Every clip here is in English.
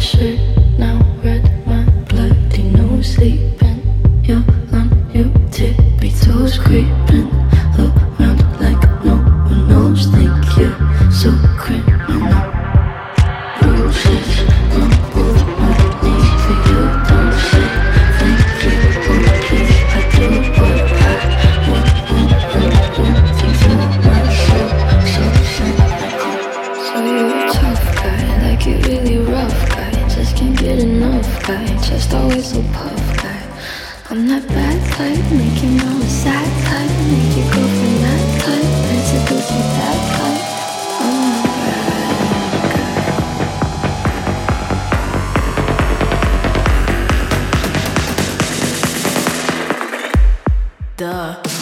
shirt, now red, my bloody nose sleep. Just always so puff guy. I'm that bad type, make your mama sad type, make your girlfriend mad type, and seduce you that type. I'm that. Duh.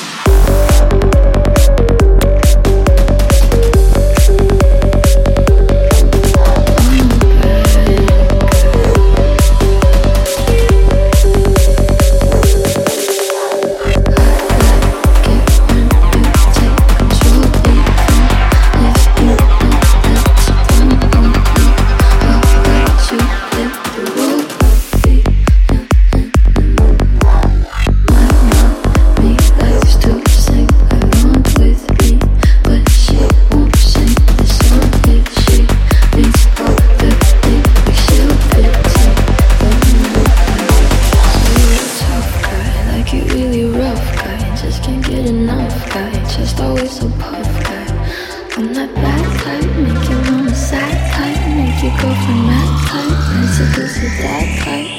So. I'm that bad type, make your mama sad type, make your girlfriend mad type, and seduce your dad type.